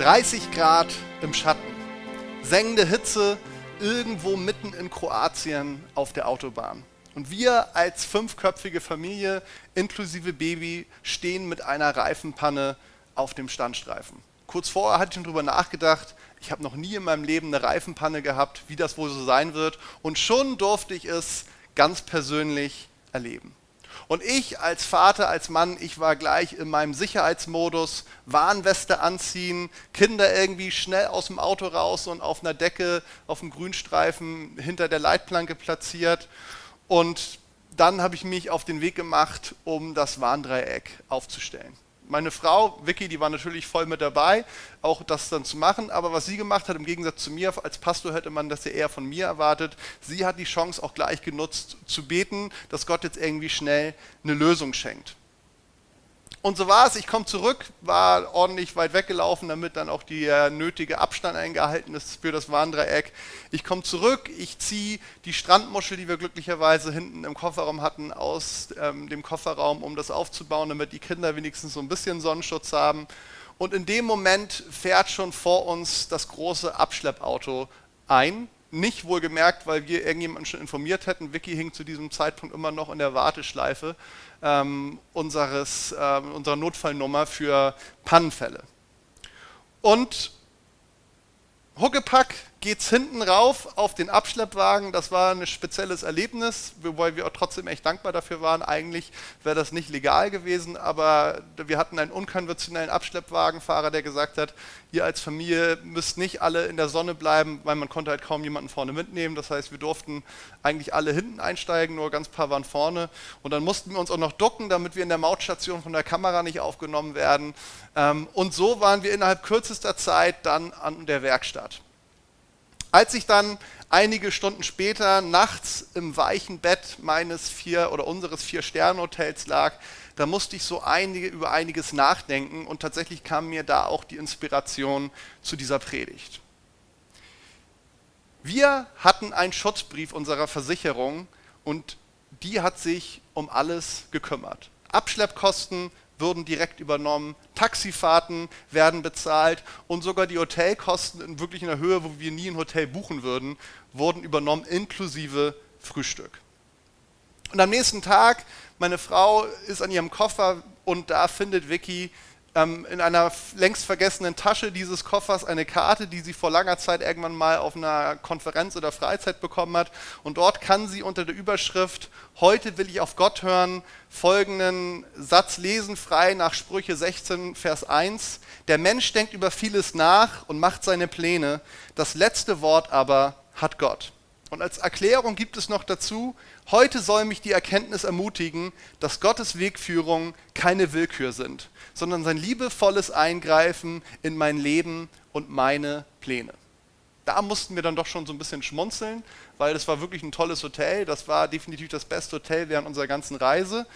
30 Grad im Schatten, sengende Hitze irgendwo mitten in Kroatien auf der Autobahn. Und wir als fünfköpfige Familie inklusive Baby stehen mit einer Reifenpanne auf dem Standstreifen. Kurz vorher hatte ich schon darüber nachgedacht, ich habe noch nie in meinem Leben eine Reifenpanne gehabt, wie das wohl so sein wird. Und schon durfte ich es ganz persönlich erleben. Und ich als Vater, als Mann, ich war gleich in meinem Sicherheitsmodus, Warnweste anziehen, Kinder irgendwie schnell aus dem Auto raus und auf einer Decke, auf dem Grünstreifen hinter der Leitplanke platziert. Und dann habe ich mich auf den Weg gemacht, um das Warndreieck aufzustellen meine Frau, Vicky, die war natürlich voll mit dabei, auch das dann zu machen. Aber was sie gemacht hat, im Gegensatz zu mir, als Pastor hätte man das ja eher von mir erwartet, sie hat die Chance auch gleich genutzt zu beten, dass Gott jetzt irgendwie schnell eine Lösung schenkt. Und so war es, ich komme zurück, war ordentlich weit weggelaufen, damit dann auch der nötige Abstand eingehalten ist für das Warndreieck. Ich komme zurück, ich ziehe die Strandmuschel, die wir glücklicherweise hinten im Kofferraum hatten, aus ähm, dem Kofferraum, um das aufzubauen, damit die Kinder wenigstens so ein bisschen Sonnenschutz haben. Und in dem Moment fährt schon vor uns das große Abschleppauto ein, nicht wohlgemerkt, weil wir irgendjemanden schon informiert hätten. Vicky hing zu diesem Zeitpunkt immer noch in der Warteschleife ähm, unseres, äh, unserer Notfallnummer für Pannenfälle. Und Huckepack geht es hinten rauf auf den Abschleppwagen. Das war ein spezielles Erlebnis, wobei wir auch trotzdem echt dankbar dafür waren. Eigentlich wäre das nicht legal gewesen, aber wir hatten einen unkonventionellen Abschleppwagenfahrer, der gesagt hat, ihr als Familie müsst nicht alle in der Sonne bleiben, weil man konnte halt kaum jemanden vorne mitnehmen. Das heißt, wir durften eigentlich alle hinten einsteigen, nur ganz paar waren vorne. Und dann mussten wir uns auch noch ducken, damit wir in der Mautstation von der Kamera nicht aufgenommen werden. Ähm, und so waren wir innerhalb kürzester Zeit dann an der Werkstatt. Als ich dann einige Stunden später nachts im weichen Bett meines vier oder unseres Vier-Sterne-Hotels lag, da musste ich so einige, über einiges nachdenken und tatsächlich kam mir da auch die Inspiration zu dieser Predigt. Wir hatten einen Schutzbrief unserer Versicherung und die hat sich um alles gekümmert. Abschleppkosten würden direkt übernommen, Taxifahrten werden bezahlt und sogar die Hotelkosten in wirklich einer Höhe, wo wir nie ein Hotel buchen würden, wurden übernommen, inklusive Frühstück. Und am nächsten Tag, meine Frau ist an ihrem Koffer und da findet Vicky ähm, in einer längst vergessenen Tasche dieses Koffers eine Karte, die sie vor langer Zeit irgendwann mal auf einer Konferenz oder Freizeit bekommen hat. Und dort kann sie unter der Überschrift Heute will ich auf Gott hören folgenden Satz lesen, frei nach Sprüche 16, Vers 1. Der Mensch denkt über vieles nach und macht seine Pläne, das letzte Wort aber hat Gott. Und als Erklärung gibt es noch dazu, heute soll mich die Erkenntnis ermutigen, dass Gottes Wegführung keine Willkür sind, sondern sein liebevolles Eingreifen in mein Leben und meine Pläne. Da mussten wir dann doch schon so ein bisschen schmunzeln, weil das war wirklich ein tolles Hotel. Das war definitiv das beste Hotel während unserer ganzen Reise.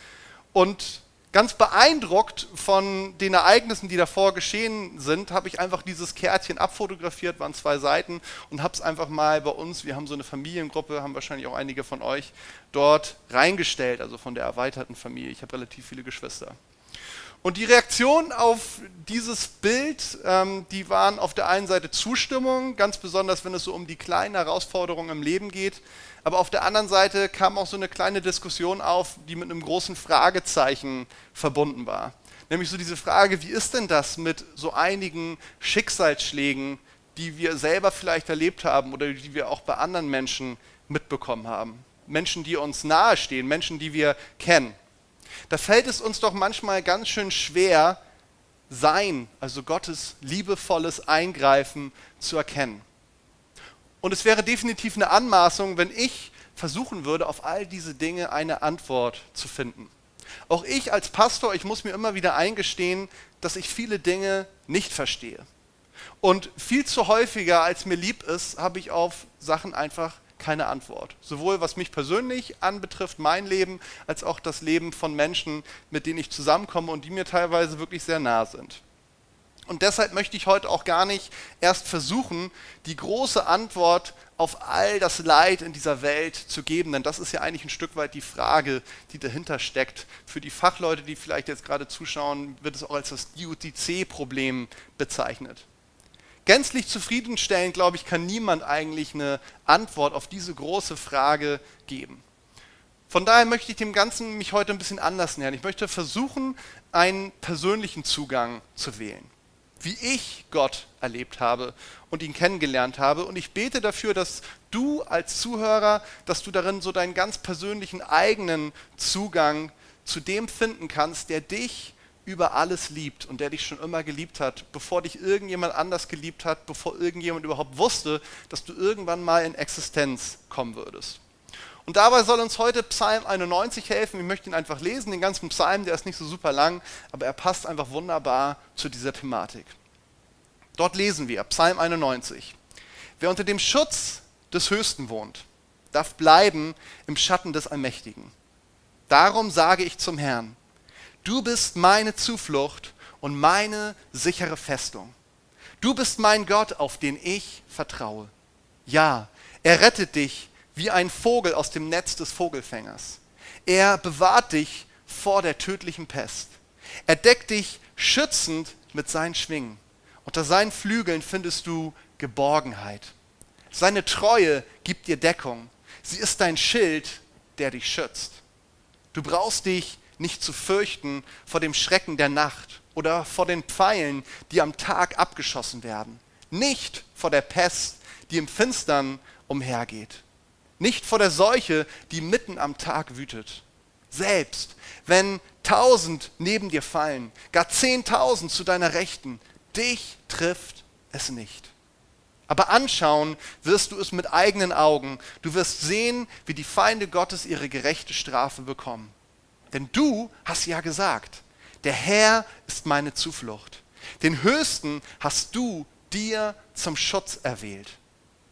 Und ganz beeindruckt von den Ereignissen, die davor geschehen sind, habe ich einfach dieses Kärtchen abfotografiert, waren zwei Seiten und habe es einfach mal bei uns, wir haben so eine Familiengruppe, haben wahrscheinlich auch einige von euch dort reingestellt, also von der erweiterten Familie. Ich habe relativ viele Geschwister. Und die Reaktionen auf dieses Bild, ähm, die waren auf der einen Seite Zustimmung, ganz besonders wenn es so um die kleinen Herausforderungen im Leben geht. Aber auf der anderen Seite kam auch so eine kleine Diskussion auf, die mit einem großen Fragezeichen verbunden war. Nämlich so diese Frage, wie ist denn das mit so einigen Schicksalsschlägen, die wir selber vielleicht erlebt haben oder die wir auch bei anderen Menschen mitbekommen haben? Menschen, die uns nahestehen, Menschen, die wir kennen da fällt es uns doch manchmal ganz schön schwer, sein, also Gottes liebevolles Eingreifen zu erkennen. Und es wäre definitiv eine Anmaßung, wenn ich versuchen würde, auf all diese Dinge eine Antwort zu finden. Auch ich als Pastor, ich muss mir immer wieder eingestehen, dass ich viele Dinge nicht verstehe. Und viel zu häufiger, als mir lieb ist, habe ich auf Sachen einfach keine Antwort. Sowohl was mich persönlich anbetrifft, mein Leben, als auch das Leben von Menschen, mit denen ich zusammenkomme und die mir teilweise wirklich sehr nah sind. Und deshalb möchte ich heute auch gar nicht erst versuchen, die große Antwort auf all das Leid in dieser Welt zu geben, denn das ist ja eigentlich ein Stück weit die Frage, die dahinter steckt. Für die Fachleute, die vielleicht jetzt gerade zuschauen, wird es auch als das UTC-Problem bezeichnet. gänzlich zufriedenstellend, glaube ich, kann niemand eigentlich eine Antwort auf diese große Frage geben. Von daher möchte ich dem Ganzen mich heute ein bisschen anders nähern. Ich möchte versuchen, einen persönlichen Zugang zu wählen, wie ich Gott erlebt habe und ihn kennengelernt habe. Und ich bete dafür, dass du als Zuhörer, dass du darin so deinen ganz persönlichen eigenen Zugang zu dem finden kannst, der dich über alles liebt und der dich schon immer geliebt hat, bevor dich irgendjemand anders geliebt hat, bevor irgendjemand überhaupt wusste, dass du irgendwann mal in Existenz kommen würdest. Und dabei soll uns heute Psalm 91 helfen. Ich möchte ihn einfach lesen, den ganzen Psalm, der ist nicht so super lang, aber er passt einfach wunderbar zu dieser Thematik. Dort lesen wir, Psalm 91. Wer unter dem Schutz des Höchsten wohnt, darf bleiben im Schatten des Allmächtigen. Darum sage ich zum Herrn, Du bist meine Zuflucht und meine sichere Festung. Du bist mein Gott, auf den ich vertraue. Ja, er rettet dich wie ein Vogel aus dem Netz des Vogelfängers. Er bewahrt dich vor der tödlichen Pest. Er deckt dich schützend mit seinen Schwingen. Unter seinen Flügeln findest du Geborgenheit. Seine Treue gibt dir Deckung. Sie ist dein Schild, der dich schützt. Du brauchst dich nicht zu fürchten vor dem Schrecken der Nacht oder vor den Pfeilen, die am Tag abgeschossen werden. Nicht vor der Pest, die im Finstern umhergeht. Nicht vor der Seuche, die mitten am Tag wütet. Selbst wenn tausend neben dir fallen, gar zehntausend zu deiner Rechten, dich trifft es nicht. Aber anschauen wirst du es mit eigenen Augen. Du wirst sehen, wie die Feinde Gottes ihre gerechte Strafe bekommen. Denn du hast ja gesagt, der Herr ist meine Zuflucht. Den Höchsten hast du dir zum Schutz erwählt.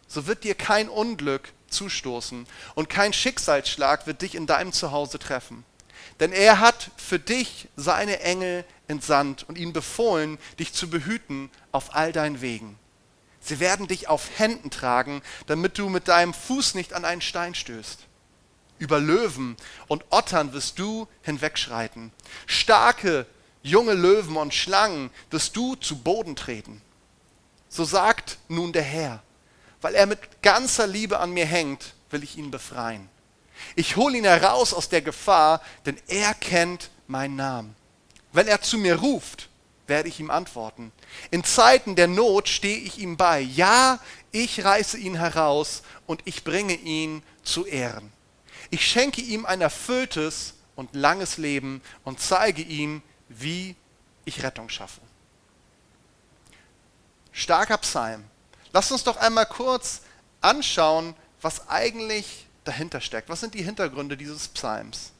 So wird dir kein Unglück zustoßen und kein Schicksalsschlag wird dich in deinem Zuhause treffen. Denn er hat für dich seine Engel entsandt und ihnen befohlen, dich zu behüten auf all deinen Wegen. Sie werden dich auf Händen tragen, damit du mit deinem Fuß nicht an einen Stein stößt. Über Löwen und Ottern wirst du hinwegschreiten. Starke, junge Löwen und Schlangen wirst du zu Boden treten. So sagt nun der Herr, weil er mit ganzer Liebe an mir hängt, will ich ihn befreien. Ich hole ihn heraus aus der Gefahr, denn er kennt meinen Namen. Wenn er zu mir ruft, werde ich ihm antworten. In Zeiten der Not stehe ich ihm bei. Ja, ich reiße ihn heraus und ich bringe ihn zu Ehren. Ich schenke ihm ein erfülltes und langes Leben und zeige ihm, wie ich Rettung schaffe. Starker Psalm. Lasst uns doch einmal kurz anschauen, was eigentlich dahinter steckt. Was sind die Hintergründe dieses Psalms?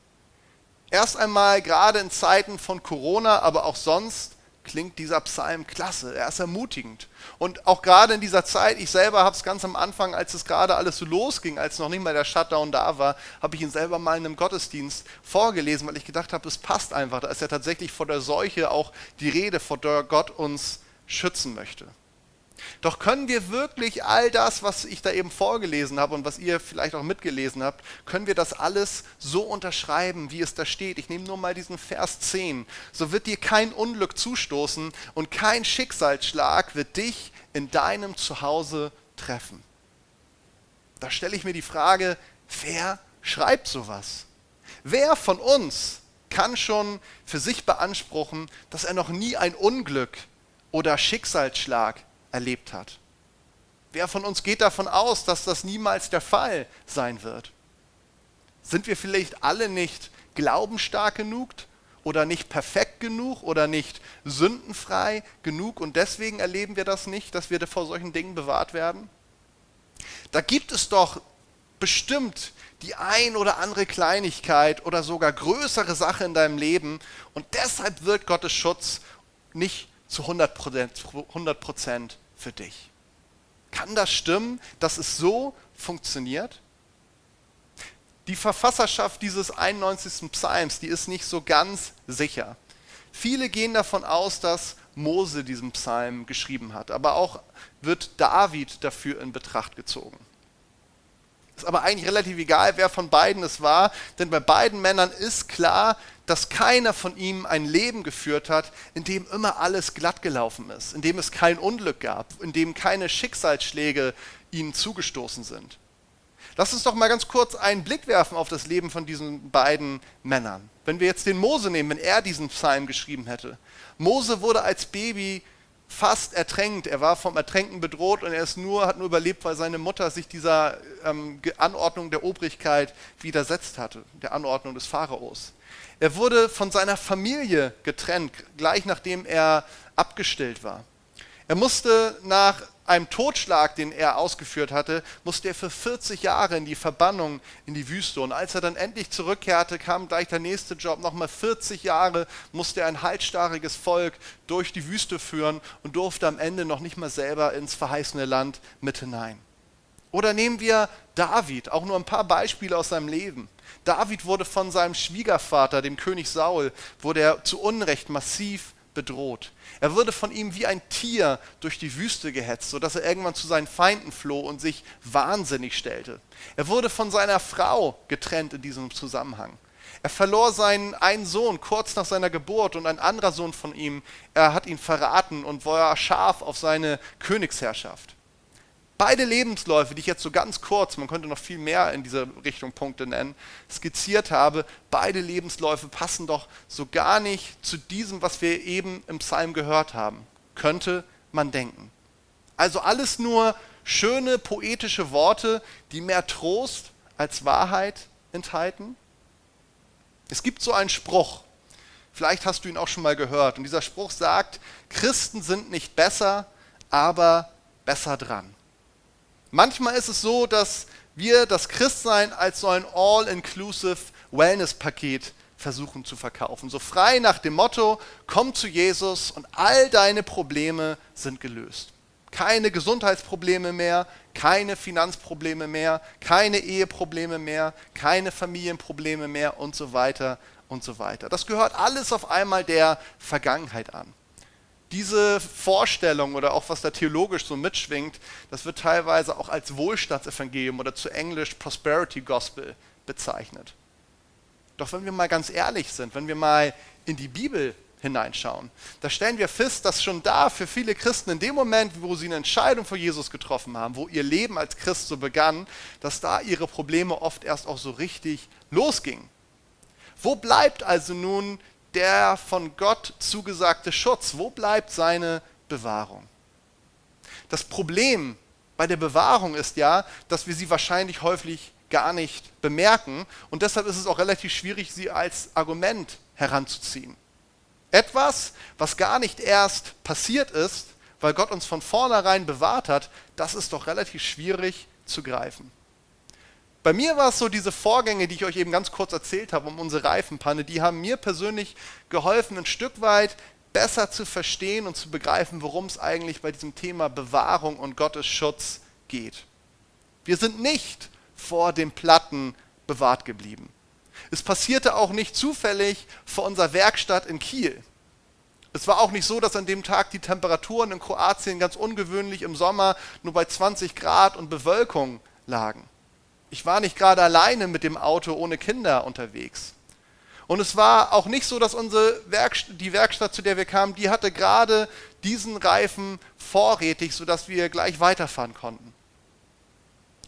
Erst einmal, gerade in Zeiten von Corona, aber auch sonst, klingt dieser Psalm klasse, er ist ermutigend. Und auch gerade in dieser Zeit, ich selber habe es ganz am Anfang, als es gerade alles so losging, als noch nicht mal der Shutdown da war, habe ich ihn selber mal in einem Gottesdienst vorgelesen, weil ich gedacht habe, es passt einfach. Da ist ja tatsächlich vor der Seuche auch die Rede, vor der Gott uns schützen möchte. Doch können wir wirklich all das, was ich da eben vorgelesen habe und was ihr vielleicht auch mitgelesen habt, können wir das alles so unterschreiben, wie es da steht? Ich nehme nur mal diesen Vers 10. So wird dir kein Unglück zustoßen und kein Schicksalsschlag wird dich in deinem Zuhause treffen. Da stelle ich mir die Frage, wer schreibt sowas? Wer von uns kann schon für sich beanspruchen, dass er noch nie ein Unglück oder Schicksalsschlag erlebt hat. Wer von uns geht davon aus, dass das niemals der Fall sein wird? Sind wir vielleicht alle nicht glaubensstark genug oder nicht perfekt genug oder nicht sündenfrei genug und deswegen erleben wir das nicht, dass wir vor solchen Dingen bewahrt werden? Da gibt es doch bestimmt die ein oder andere Kleinigkeit oder sogar größere Sache in deinem Leben und deshalb wird Gottes Schutz nicht zu 100 Prozent für dich. Kann das stimmen, dass es so funktioniert? Die Verfasserschaft dieses 91. Psalms, die ist nicht so ganz sicher. Viele gehen davon aus, dass Mose diesen Psalm geschrieben hat, aber auch wird David dafür in Betracht gezogen. Ist aber eigentlich relativ egal, wer von beiden es war, denn bei beiden Männern ist klar, dass keiner von ihnen ein Leben geführt hat, in dem immer alles glatt gelaufen ist, in dem es kein Unglück gab, in dem keine Schicksalsschläge ihnen zugestoßen sind. Lass uns doch mal ganz kurz einen Blick werfen auf das Leben von diesen beiden Männern. Wenn wir jetzt den Mose nehmen, wenn er diesen Psalm geschrieben hätte. Mose wurde als Baby fast ertränkt. Er war vom Ertränken bedroht und er ist nur, hat nur überlebt, weil seine Mutter sich dieser ähm, Anordnung der Obrigkeit widersetzt hatte, der Anordnung des Pharaos. Er wurde von seiner Familie getrennt, gleich nachdem er abgestillt war. Er musste nach einem Totschlag, den er ausgeführt hatte, musste er für 40 Jahre in die Verbannung in die Wüste. Und als er dann endlich zurückkehrte, kam gleich der nächste Job. Nochmal 40 Jahre musste er ein halsstarriges Volk durch die Wüste führen und durfte am Ende noch nicht mal selber ins verheißene Land mit hinein. Oder nehmen wir David, auch nur ein paar Beispiele aus seinem Leben. David wurde von seinem Schwiegervater, dem König Saul, wurde er zu Unrecht massiv bedroht. Er wurde von ihm wie ein Tier durch die Wüste gehetzt, sodass er irgendwann zu seinen Feinden floh und sich wahnsinnig stellte. Er wurde von seiner Frau getrennt in diesem Zusammenhang. Er verlor seinen einen Sohn kurz nach seiner Geburt und ein anderer Sohn von ihm, er hat ihn verraten und war scharf auf seine Königsherrschaft. Beide Lebensläufe, die ich jetzt so ganz kurz, man könnte noch viel mehr in dieser Richtung Punkte nennen, skizziert habe, beide Lebensläufe passen doch so gar nicht zu diesem, was wir eben im Psalm gehört haben. Könnte man denken. Also alles nur schöne poetische Worte, die mehr Trost als Wahrheit enthalten. Es gibt so einen Spruch, vielleicht hast du ihn auch schon mal gehört, und dieser Spruch sagt, Christen sind nicht besser, aber besser dran. Manchmal ist es so, dass wir das Christsein als so ein all-inclusive Wellness-Paket versuchen zu verkaufen. So frei nach dem Motto, komm zu Jesus und all deine Probleme sind gelöst. Keine Gesundheitsprobleme mehr, keine Finanzprobleme mehr, keine Eheprobleme mehr, keine Familienprobleme mehr und so weiter und so weiter. Das gehört alles auf einmal der Vergangenheit an diese Vorstellung oder auch was da theologisch so mitschwingt, das wird teilweise auch als Wohlstandsevangelium oder zu Englisch Prosperity Gospel bezeichnet. Doch wenn wir mal ganz ehrlich sind, wenn wir mal in die Bibel hineinschauen, da stellen wir fest, dass schon da für viele Christen in dem Moment, wo sie eine Entscheidung für Jesus getroffen haben, wo ihr Leben als Christ so begann, dass da ihre Probleme oft erst auch so richtig losgingen. Wo bleibt also nun der von Gott zugesagte Schutz? Wo bleibt seine Bewahrung? Das Problem bei der Bewahrung ist ja, dass wir sie wahrscheinlich häufig gar nicht bemerken und deshalb ist es auch relativ schwierig, sie als Argument heranzuziehen. Etwas, was gar nicht erst passiert ist, weil Gott uns von vornherein bewahrt hat, das ist doch relativ schwierig zu greifen. Bei mir war es so, diese Vorgänge, die ich euch eben ganz kurz erzählt habe, um unsere Reifenpanne, die haben mir persönlich geholfen, ein Stück weit besser zu verstehen und zu begreifen, worum es eigentlich bei diesem Thema Bewahrung und Gottes Schutz geht. Wir sind nicht vor dem Platten bewahrt geblieben. Es passierte auch nicht zufällig vor unserer Werkstatt in Kiel. Es war auch nicht so, dass an dem Tag die Temperaturen in Kroatien ganz ungewöhnlich im Sommer nur bei 20 Grad und Bewölkung lagen. Ich war nicht gerade alleine mit dem Auto ohne Kinder unterwegs. Und es war auch nicht so, dass unsere Werkstatt, die Werkstatt, zu der wir kamen, die hatte gerade diesen Reifen vorrätig, sodass wir gleich weiterfahren konnten.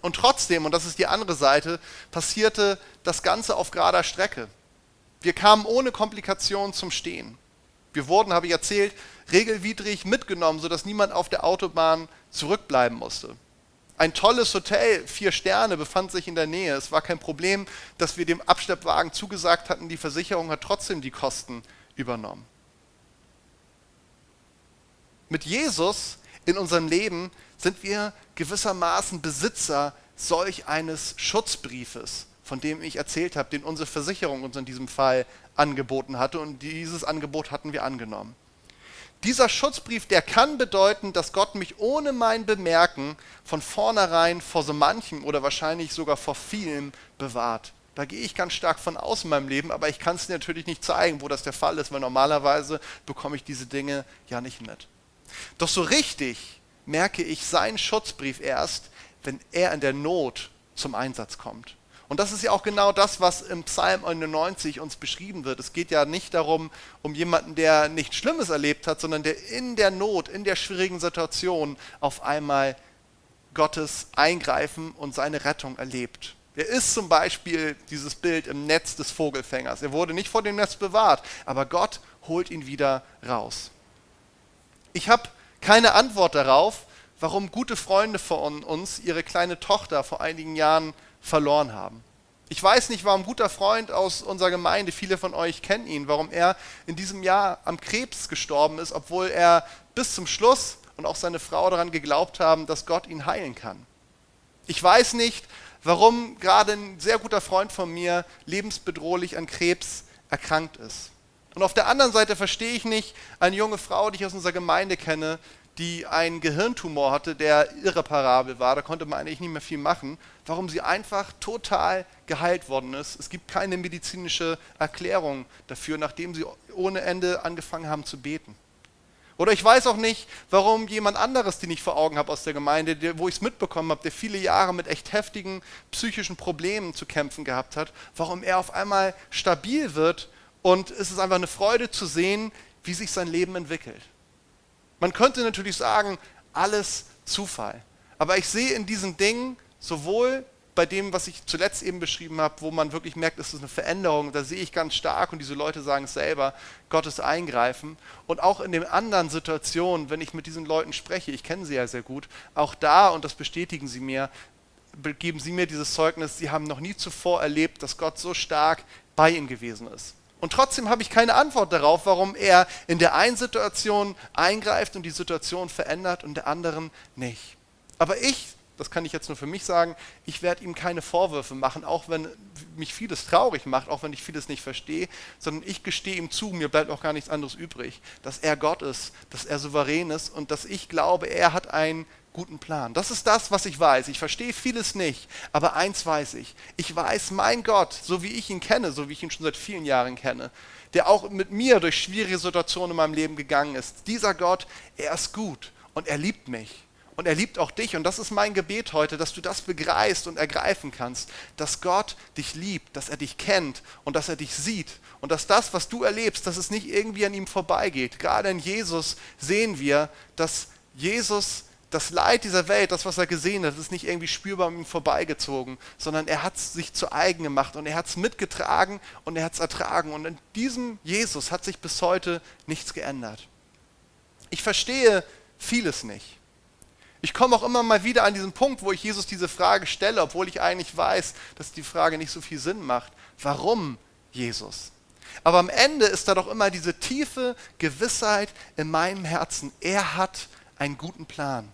Und trotzdem, und das ist die andere Seite, passierte das Ganze auf gerader Strecke. Wir kamen ohne Komplikation zum Stehen. Wir wurden, habe ich erzählt, regelwidrig mitgenommen, sodass niemand auf der Autobahn zurückbleiben musste. Ein tolles Hotel, vier Sterne, befand sich in der Nähe. Es war kein Problem, dass wir dem Abschleppwagen zugesagt hatten, die Versicherung hat trotzdem die Kosten übernommen. Mit Jesus in unserem Leben sind wir gewissermaßen Besitzer solch eines Schutzbriefes, von dem ich erzählt habe, den unsere Versicherung uns in diesem Fall angeboten hatte und dieses Angebot hatten wir angenommen. Dieser Schutzbrief, der kann bedeuten, dass Gott mich ohne mein Bemerken von vornherein vor so manchem oder wahrscheinlich sogar vor vielem bewahrt. Da gehe ich ganz stark von aus in meinem Leben, aber ich kann es natürlich nicht zeigen, wo das der Fall ist, weil normalerweise bekomme ich diese Dinge ja nicht mit. Doch so richtig merke ich seinen Schutzbrief erst, wenn er in der Not zum Einsatz kommt. Und das ist ja auch genau das, was im Psalm 91 uns beschrieben wird. Es geht ja nicht darum, um jemanden, der nichts Schlimmes erlebt hat, sondern der in der Not, in der schwierigen Situation auf einmal Gottes Eingreifen und seine Rettung erlebt. Er ist zum Beispiel dieses Bild im Netz des Vogelfängers. Er wurde nicht vor dem Netz bewahrt, aber Gott holt ihn wieder raus. Ich habe keine Antwort darauf, warum gute Freunde von uns ihre kleine Tochter vor einigen Jahren verloren haben. Ich weiß nicht, warum ein guter Freund aus unserer Gemeinde, viele von euch kennen ihn, warum er in diesem Jahr am Krebs gestorben ist, obwohl er bis zum Schluss und auch seine Frau daran geglaubt haben, dass Gott ihn heilen kann. Ich weiß nicht, warum gerade ein sehr guter Freund von mir lebensbedrohlich an Krebs erkrankt ist. Und auf der anderen Seite verstehe ich nicht eine junge Frau, die ich aus unserer Gemeinde kenne, die einen Gehirntumor hatte, der irreparabel war, da konnte man eigentlich nicht mehr viel machen, warum sie einfach total geheilt worden ist. Es gibt keine medizinische Erklärung dafür, nachdem sie ohne Ende angefangen haben zu beten. Oder ich weiß auch nicht, warum jemand anderes, den ich vor Augen habe aus der Gemeinde, wo ich es mitbekommen habe, der viele Jahre mit echt heftigen psychischen Problemen zu kämpfen gehabt hat, warum er auf einmal stabil wird und es ist einfach eine Freude zu sehen, wie sich sein Leben entwickelt. Man könnte natürlich sagen, alles Zufall. Aber ich sehe in diesen Dingen sowohl bei dem, was ich zuletzt eben beschrieben habe, wo man wirklich merkt, es ist eine Veränderung, da sehe ich ganz stark und diese Leute sagen es selber, Gottes Eingreifen. Und auch in den anderen Situationen, wenn ich mit diesen Leuten spreche, ich kenne sie ja sehr gut, auch da, und das bestätigen sie mir, geben sie mir dieses Zeugnis, sie haben noch nie zuvor erlebt, dass Gott so stark bei ihnen gewesen ist. Und trotzdem habe ich keine Antwort darauf, warum er in der einen Situation eingreift und die Situation verändert und der anderen nicht. Aber ich, das kann ich jetzt nur für mich sagen, ich werde ihm keine Vorwürfe machen, auch wenn mich vieles traurig macht, auch wenn ich vieles nicht verstehe, sondern ich gestehe ihm zu, mir bleibt auch gar nichts anderes übrig, dass er Gott ist, dass er souverän ist und dass ich glaube, er hat ein guten Plan. Das ist das, was ich weiß. Ich verstehe vieles nicht, aber eins weiß ich. Ich weiß, mein Gott, so wie ich ihn kenne, so wie ich ihn schon seit vielen Jahren kenne, der auch mit mir durch schwierige Situationen in meinem Leben gegangen ist, dieser Gott, er ist gut und er liebt mich. Und er liebt auch dich. Und das ist mein Gebet heute, dass du das begreifst und ergreifen kannst, dass Gott dich liebt, dass er dich kennt und dass er dich sieht. Und dass das, was du erlebst, dass es nicht irgendwie an ihm vorbeigeht. Gerade in Jesus sehen wir, dass Jesus das Leid dieser Welt, das, was er gesehen hat, ist nicht irgendwie spürbar an ihm vorbeigezogen, sondern er hat es sich zu eigen gemacht und er hat es mitgetragen und er hat es ertragen. Und in diesem Jesus hat sich bis heute nichts geändert. Ich verstehe vieles nicht. Ich komme auch immer mal wieder an diesen Punkt, wo ich Jesus diese Frage stelle, obwohl ich eigentlich weiß, dass die Frage nicht so viel Sinn macht. Warum Jesus? Aber am Ende ist da doch immer diese tiefe Gewissheit in meinem Herzen. Er hat einen guten Plan.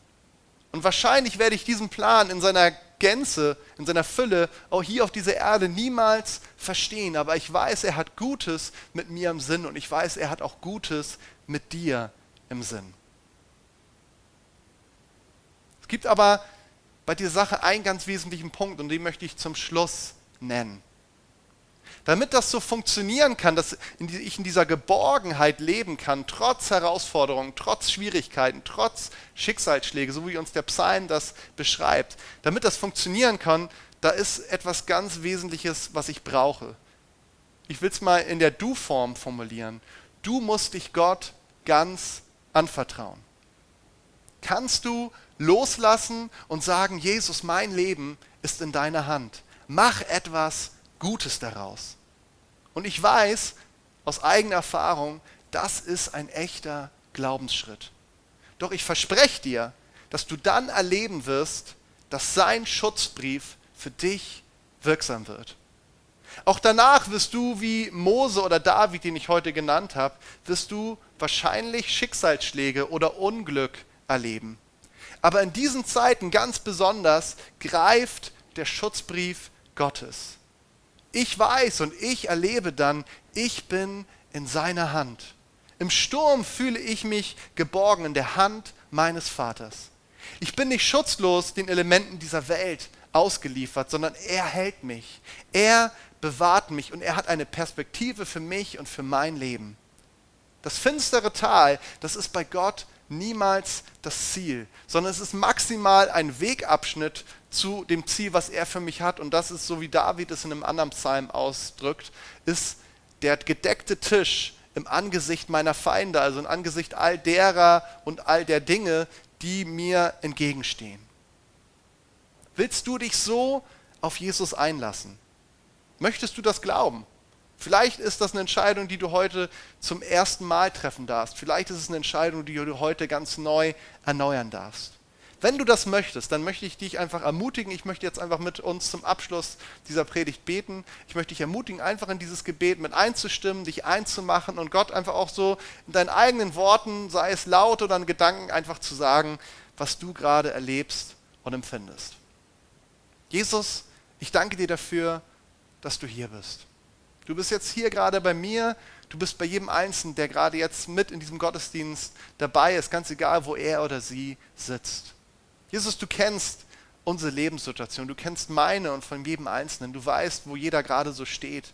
Und wahrscheinlich werde ich diesen Plan in seiner Gänze, in seiner Fülle auch hier auf dieser Erde niemals verstehen. Aber ich weiß, er hat Gutes mit mir im Sinn und ich weiß, er hat auch Gutes mit dir im Sinn. Gibt aber bei dieser Sache einen ganz wesentlichen Punkt und den möchte ich zum Schluss nennen. Damit das so funktionieren kann, dass ich in dieser Geborgenheit leben kann, trotz Herausforderungen, trotz Schwierigkeiten, trotz Schicksalsschläge, so wie uns der Psalm das beschreibt, damit das funktionieren kann, da ist etwas ganz Wesentliches, was ich brauche. Ich will es mal in der Du-Form formulieren. Du musst dich Gott ganz anvertrauen. Kannst du loslassen und sagen, Jesus, mein Leben ist in deiner Hand. Mach etwas Gutes daraus. Und ich weiß aus eigener Erfahrung, das ist ein echter Glaubensschritt. Doch ich verspreche dir, dass du dann erleben wirst, dass sein Schutzbrief für dich wirksam wird. Auch danach wirst du, wie Mose oder David, den ich heute genannt habe, wirst du wahrscheinlich Schicksalsschläge oder Unglück erleben. Aber in diesen Zeiten ganz besonders greift der Schutzbrief Gottes. Ich weiß und ich erlebe dann, ich bin in seiner Hand. Im Sturm fühle ich mich geborgen in der Hand meines Vaters. Ich bin nicht schutzlos den Elementen dieser Welt ausgeliefert, sondern er hält mich. Er bewahrt mich und er hat eine Perspektive für mich und für mein Leben. Das finstere Tal, das ist bei Gott niemals das Ziel, sondern es ist maximal ein Wegabschnitt zu dem Ziel, was er für mich hat. Und das ist, so wie David es in einem anderen Psalm ausdrückt, ist der gedeckte Tisch im Angesicht meiner Feinde, also im Angesicht all derer und all der Dinge, die mir entgegenstehen. Willst du dich so auf Jesus einlassen? Möchtest du das glauben? Vielleicht ist das eine Entscheidung, die du heute zum ersten Mal treffen darfst. Vielleicht ist es eine Entscheidung, die du heute ganz neu erneuern darfst. Wenn du das möchtest, dann möchte ich dich einfach ermutigen. Ich möchte jetzt einfach mit uns zum Abschluss dieser Predigt beten. Ich möchte dich ermutigen, einfach in dieses Gebet mit einzustimmen, dich einzumachen und Gott einfach auch so in deinen eigenen Worten, sei es laut oder in Gedanken, einfach zu sagen, was du gerade erlebst und empfindest. Jesus, ich danke dir dafür, dass du hier bist. Du bist jetzt hier gerade bei mir, du bist bei jedem Einzelnen, der gerade jetzt mit in diesem Gottesdienst dabei ist, ganz egal, wo er oder sie sitzt. Jesus, du kennst unsere Lebenssituation, du kennst meine und von jedem Einzelnen, du weißt, wo jeder gerade so steht.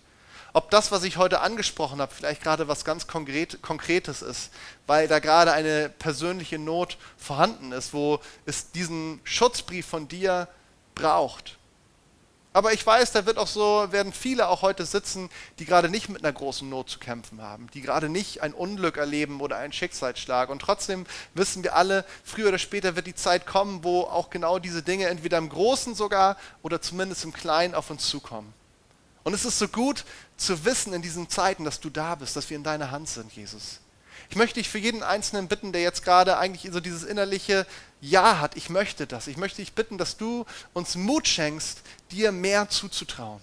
Ob das, was ich heute angesprochen habe, vielleicht gerade was ganz Konkret, Konkretes ist, weil da gerade eine persönliche Not vorhanden ist, wo es diesen Schutzbrief von dir braucht. Aber ich weiß, da wird auch so, werden viele auch heute sitzen, die gerade nicht mit einer großen Not zu kämpfen haben, die gerade nicht ein Unglück erleben oder einen Schicksalsschlag. Und trotzdem wissen wir alle, früher oder später wird die Zeit kommen, wo auch genau diese Dinge entweder im Großen sogar oder zumindest im Kleinen auf uns zukommen. Und es ist so gut zu wissen in diesen Zeiten, dass du da bist, dass wir in deiner Hand sind, Jesus. Ich möchte dich für jeden Einzelnen bitten, der jetzt gerade eigentlich so dieses innerliche Ja hat, ich möchte das. Ich möchte dich bitten, dass du uns Mut schenkst, dir mehr zuzutrauen.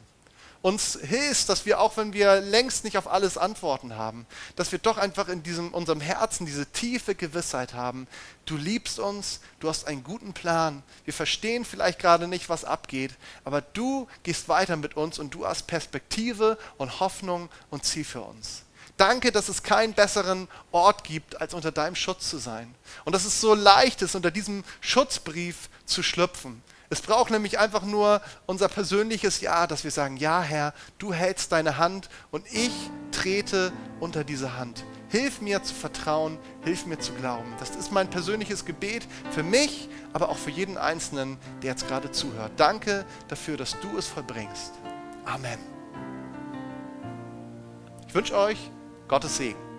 Uns hilfst, dass wir, auch wenn wir längst nicht auf alles Antworten haben, dass wir doch einfach in diesem, unserem Herzen diese tiefe Gewissheit haben, du liebst uns, du hast einen guten Plan, wir verstehen vielleicht gerade nicht, was abgeht, aber du gehst weiter mit uns und du hast Perspektive und Hoffnung und Ziel für uns. Danke, dass es keinen besseren Ort gibt, als unter deinem Schutz zu sein. Und dass es so leicht ist, unter diesem Schutzbrief zu schlüpfen. Es braucht nämlich einfach nur unser persönliches Ja, dass wir sagen, ja Herr, du hältst deine Hand und ich trete unter diese Hand. Hilf mir zu vertrauen, hilf mir zu glauben. Das ist mein persönliches Gebet für mich, aber auch für jeden Einzelnen, der jetzt gerade zuhört. Danke dafür, dass du es vollbringst. Amen. Ich wünsche euch Gottes Segen.